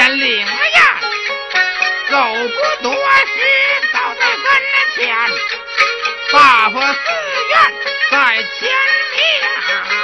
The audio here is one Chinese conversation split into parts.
便领了呀，走不多时，到在跟前，大佛寺院在前面。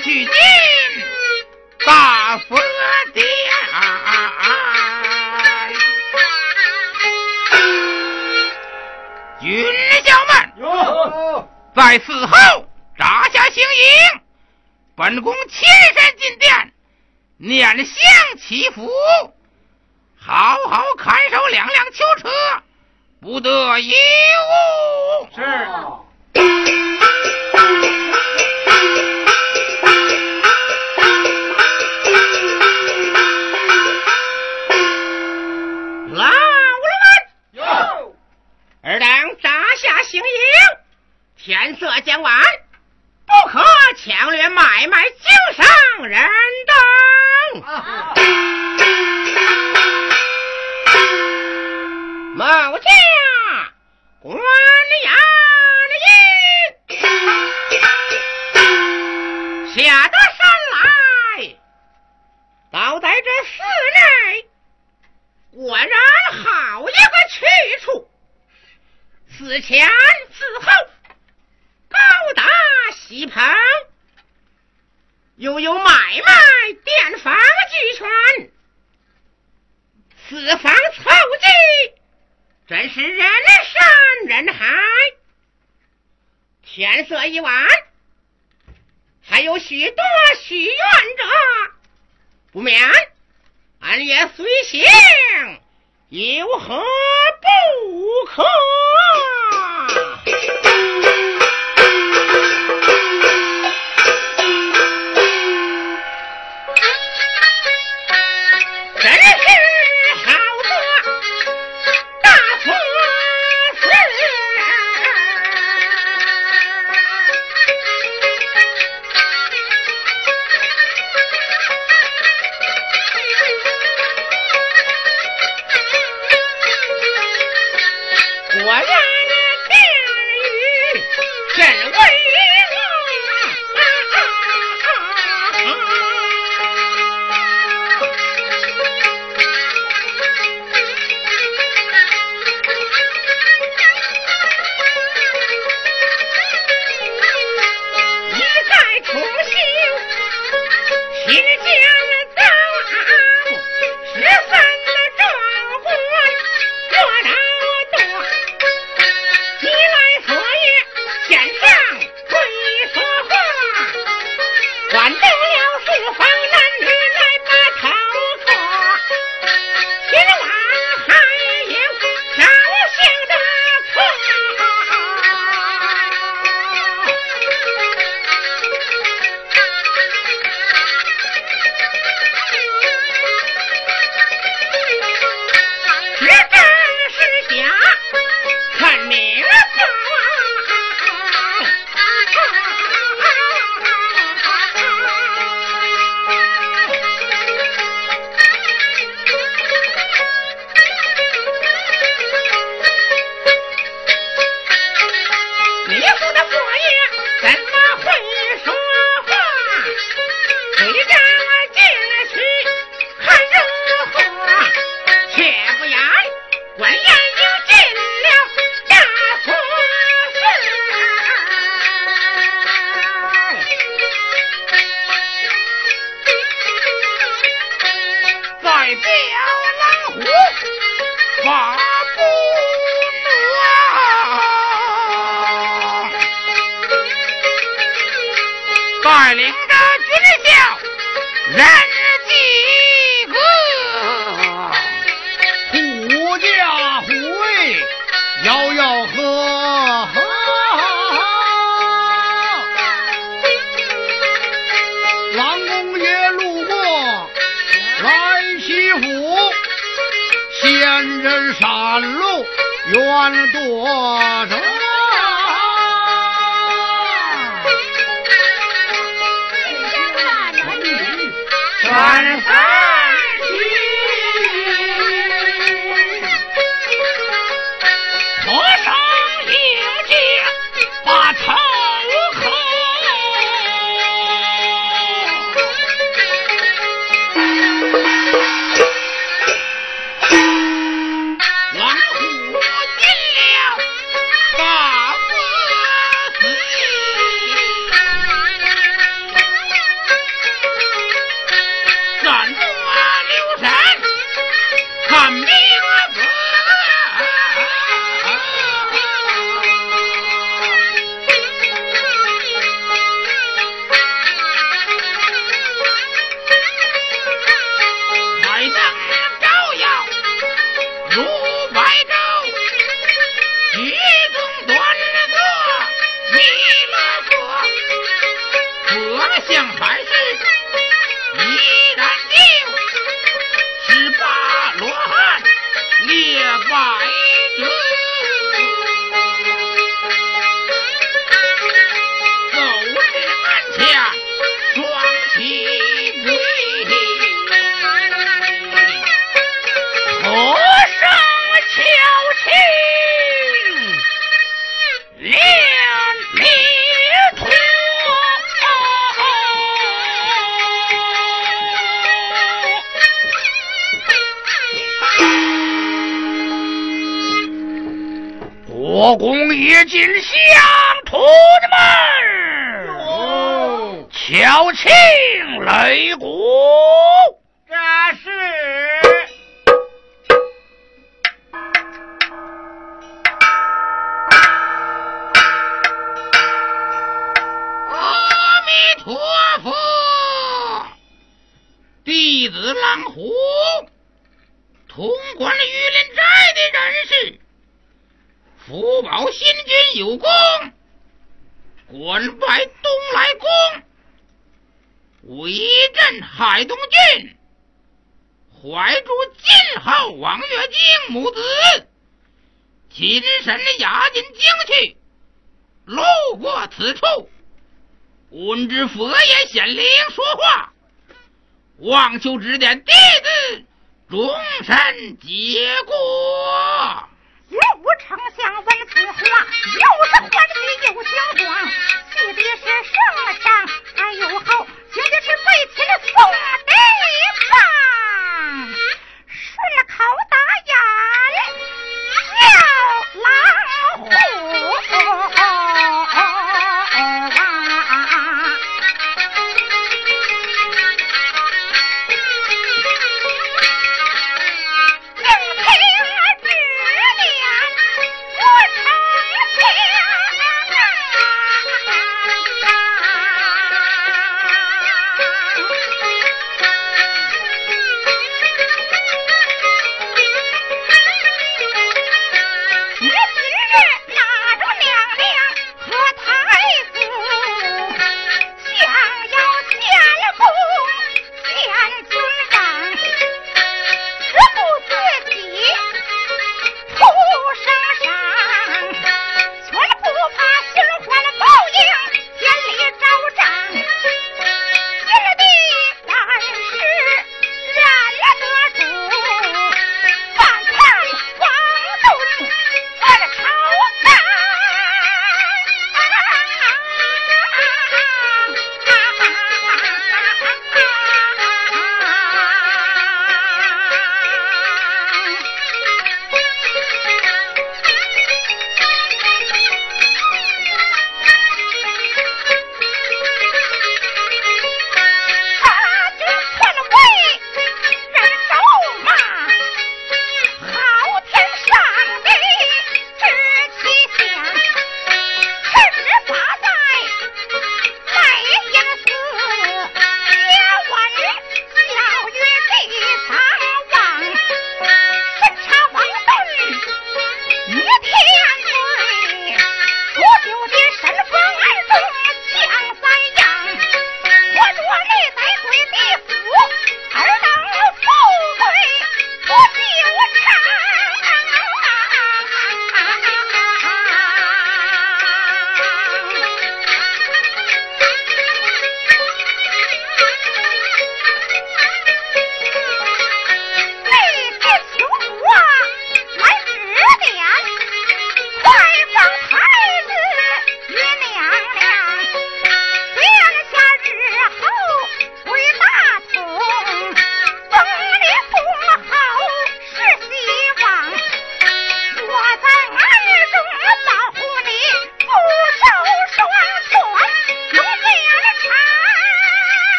去进大佛殿，军校们在寺后扎下行营。本宫亲身进殿念香祈福，好好看守两辆囚车，不得有误。是。二两扎下行营天色将晚不可强掠买卖经商人等某家官衙下得山来。倒在这寺内果然好一个去处。此前此后高达喜棚又有买卖店房俱全此房凑近真是人山人海天色已晚还有许多许愿者不免俺也随行有何不可？望求指点弟子，终身结果。武丞相闻此话，又是欢喜又心慌，气的是圣上还有好，接的是背起了宋地方，顺口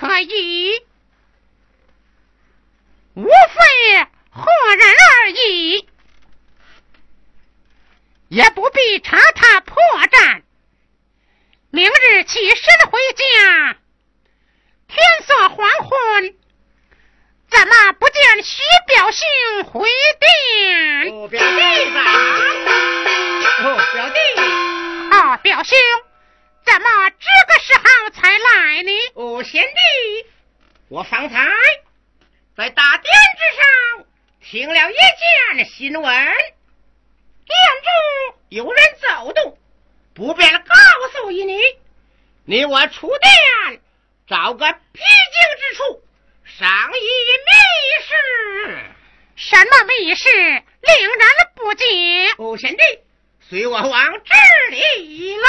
可以，无非何人而已，也不必查他破绽。明日起身回家。天色黄昏，怎么不见徐表兄回殿？哦，表弟在。哦，表弟。哦，表兄，怎么这个时候才来呢？哦，贤弟，我方才在大殿之上听了一件新闻，殿中有人走动，不便告诉于你，你我出殿。找个僻静之处，商议密事。什么密事？令人不解。哦，贤弟，随我往这里来。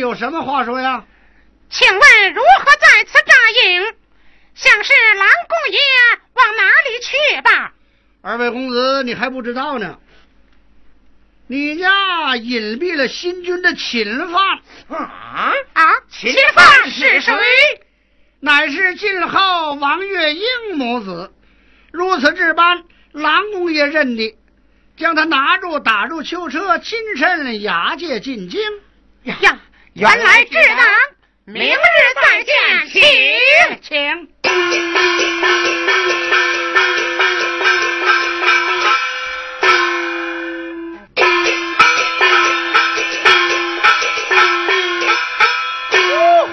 有什么话说呀？请问如何在此扎营？想是郎公爷往哪里去吧？二位公子，你还不知道呢。你家隐蔽了新军的秦犯。啊啊！秦犯是谁？乃是晋号王月英母子。如此这般，郎公爷认的，将他拿住，打入囚车，亲身押解进京。呀。原来志当明日再见请。请。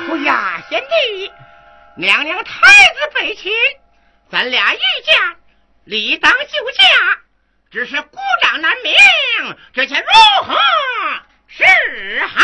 乌呀贤弟娘娘太子北齐咱俩一家理当救驾只是孤掌难鸣这下如何是好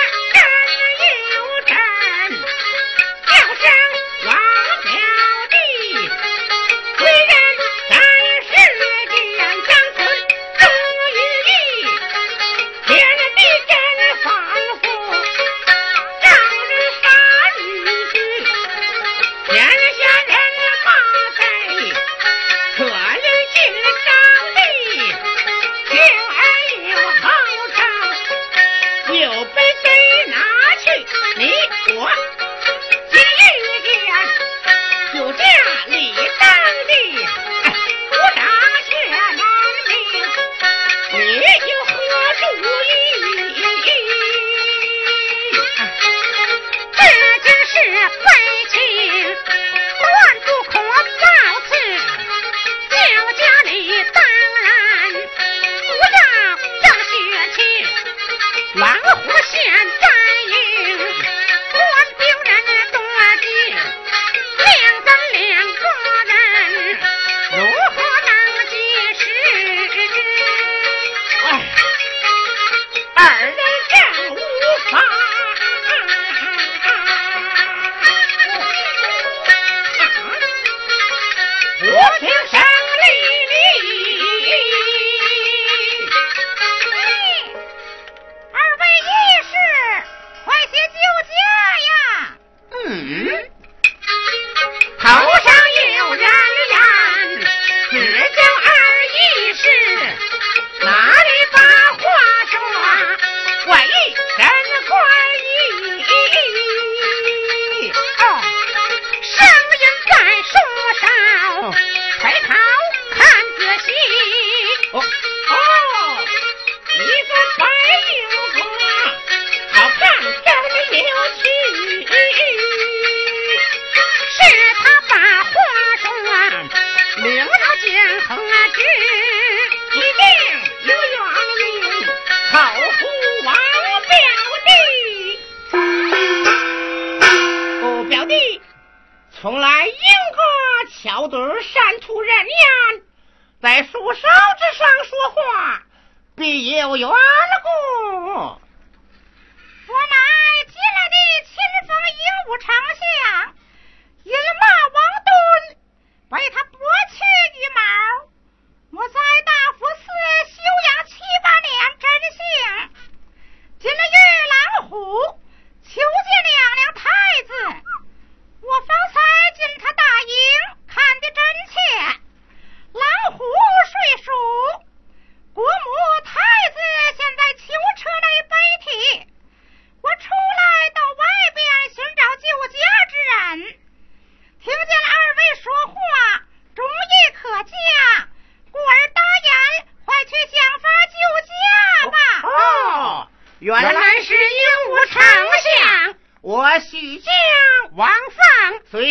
我。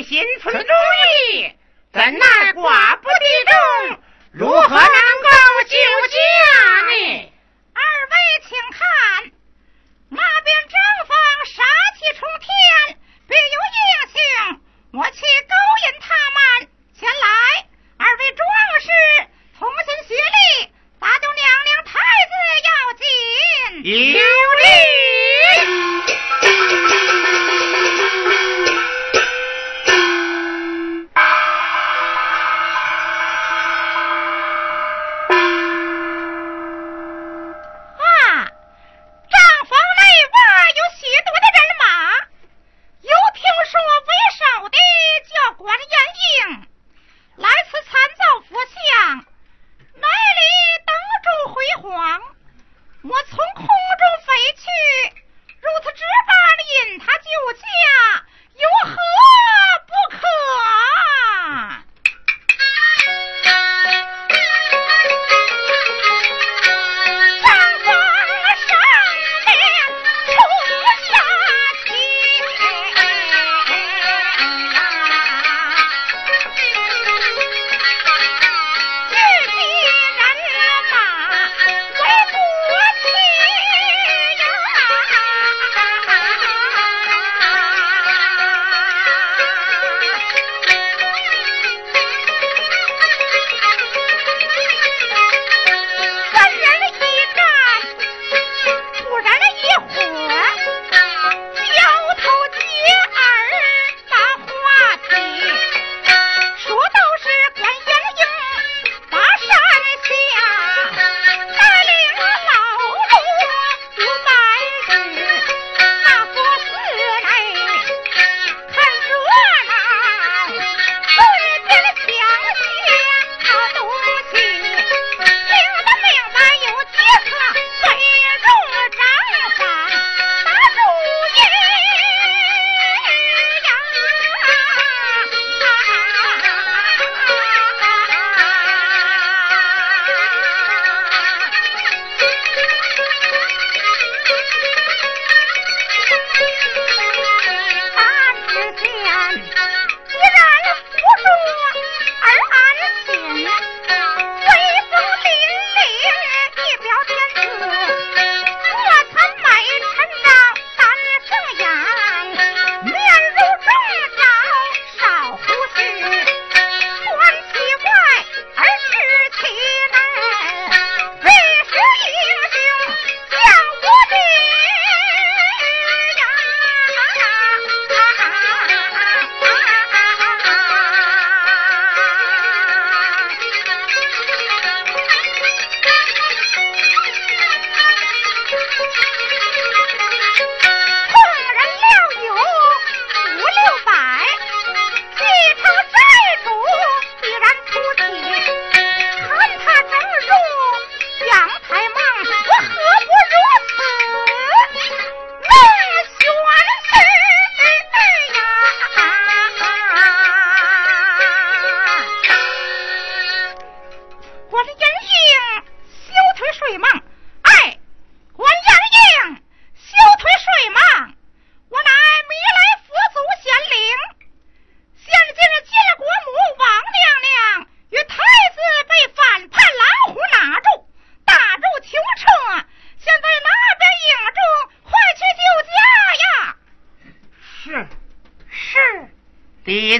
recién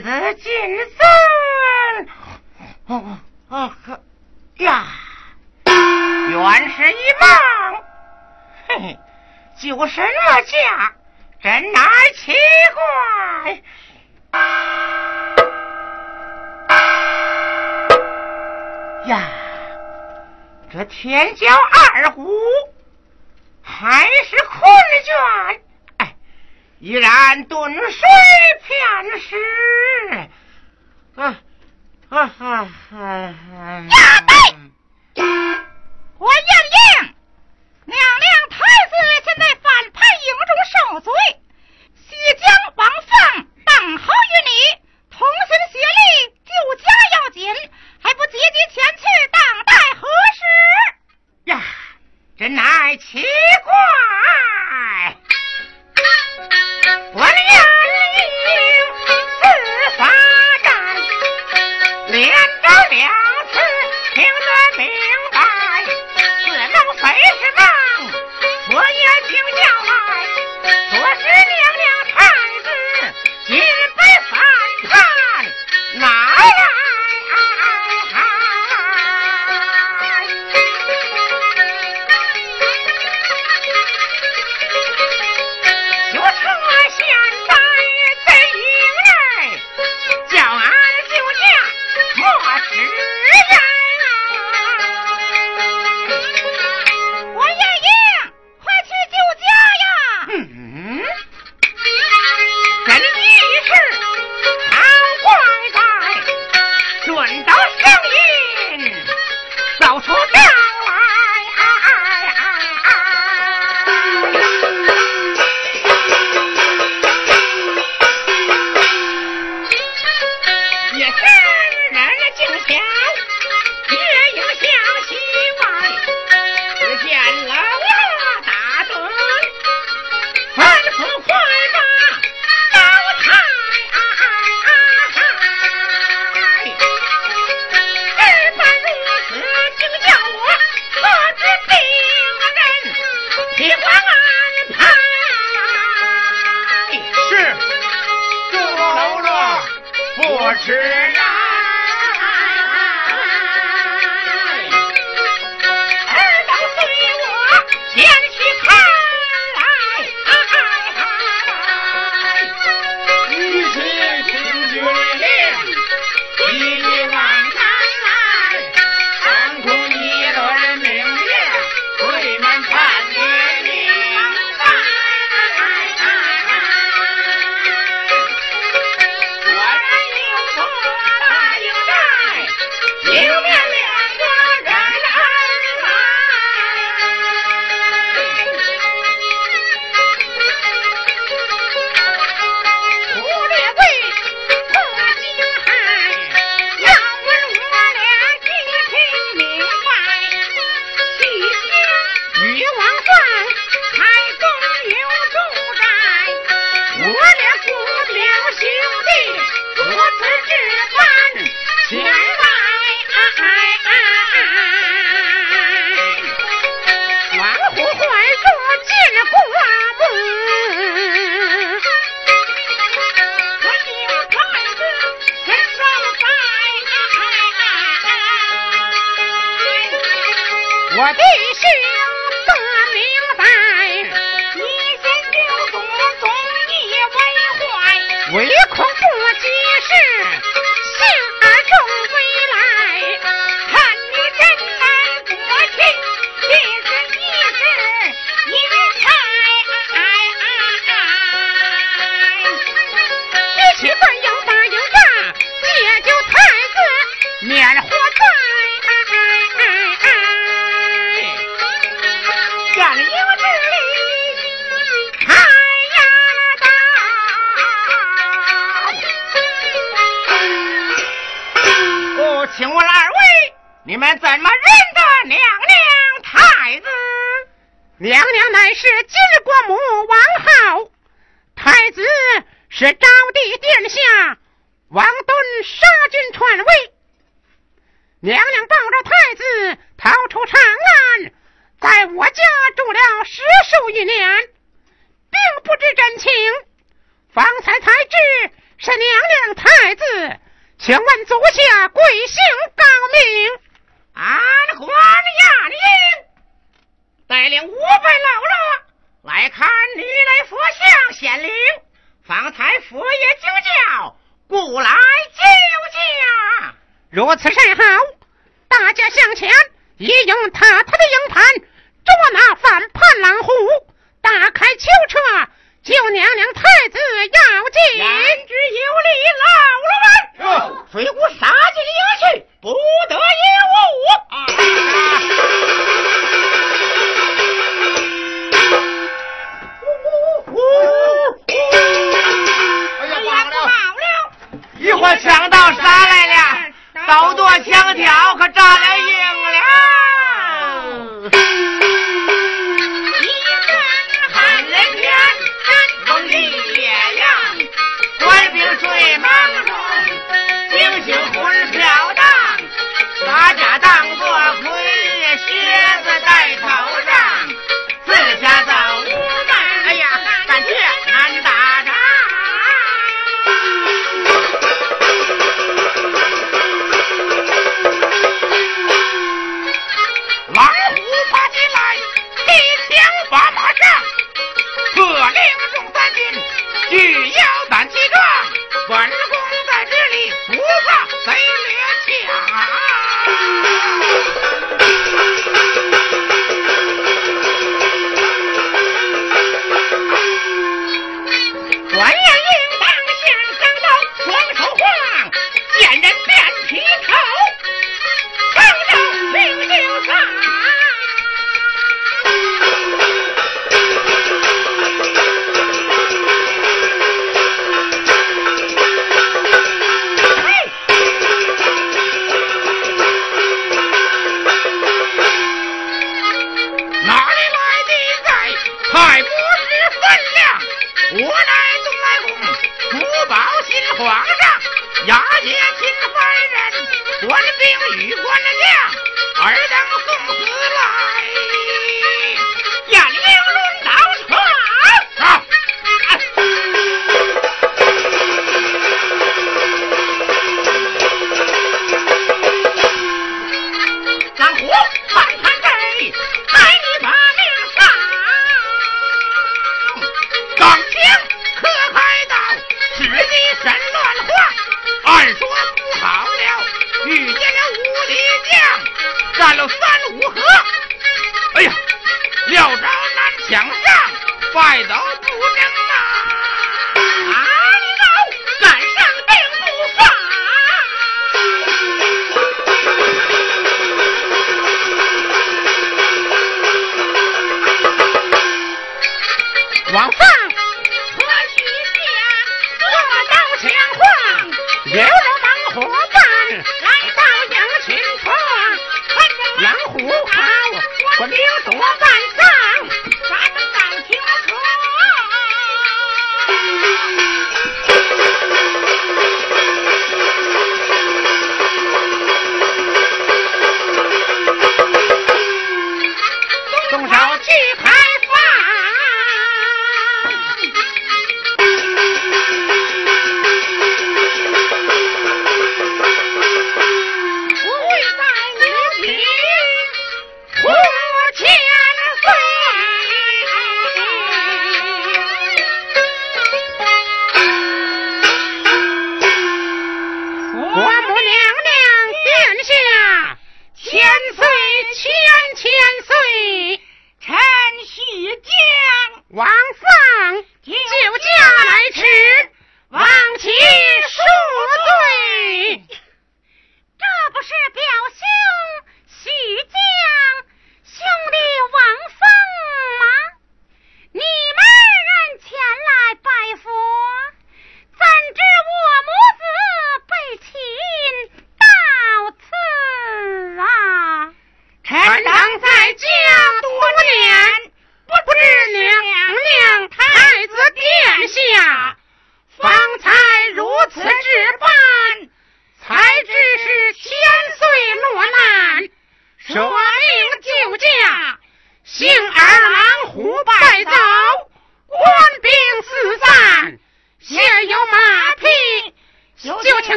子进山。哦哦呵呀，原是一梦。嘿嘿，就什么价，真乃奇怪。呀，这天骄二虎还是困倦，哎，依然顿水偏食。ha ha ha. 行。水浒杀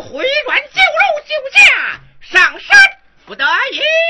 回转旧路救驾上山不得已。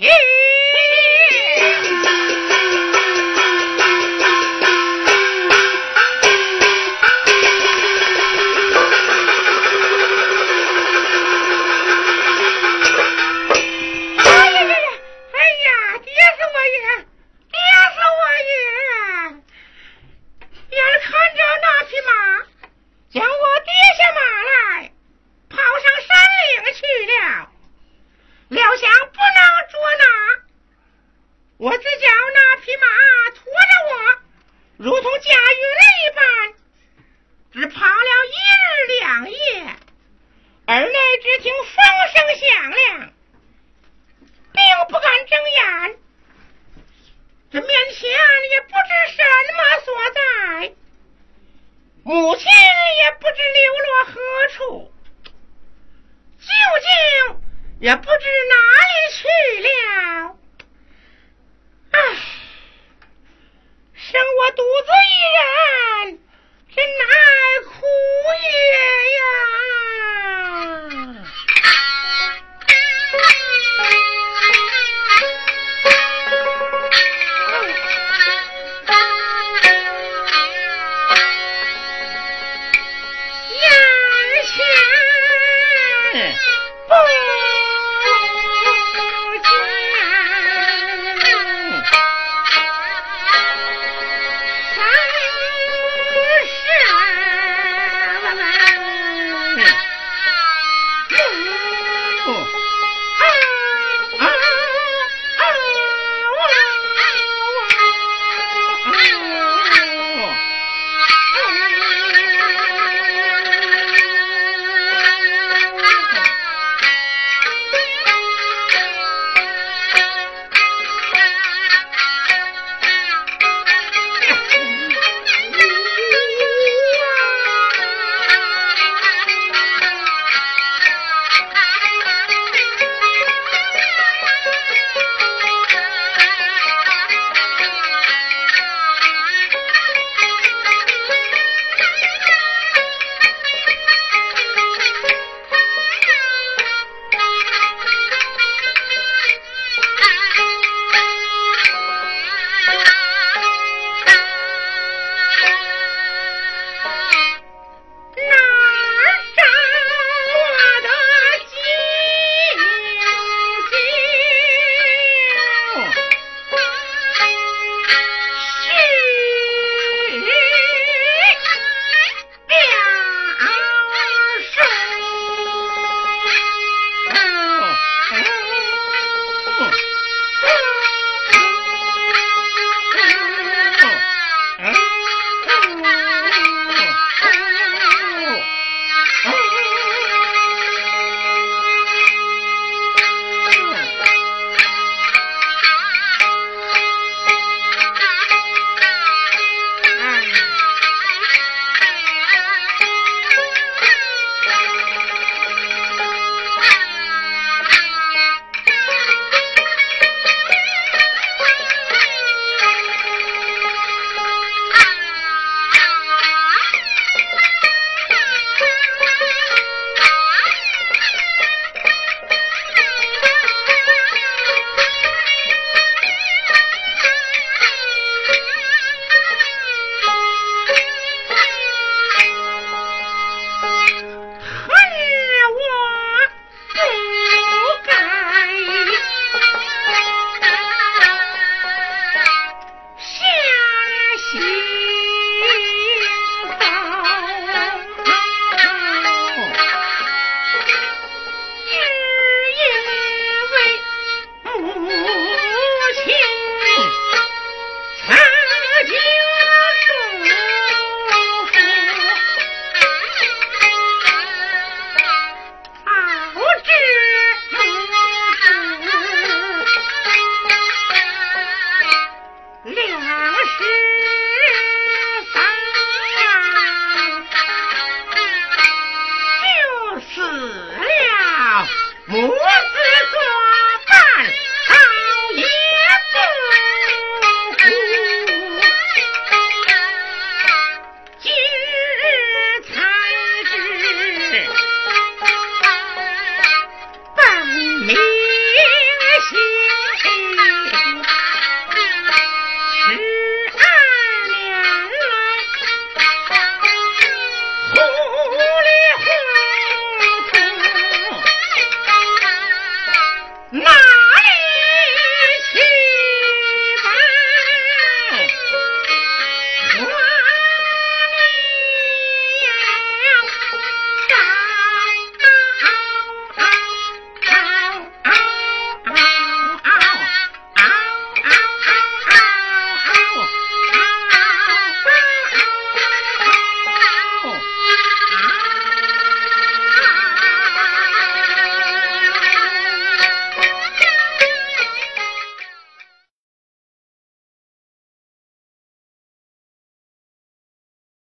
生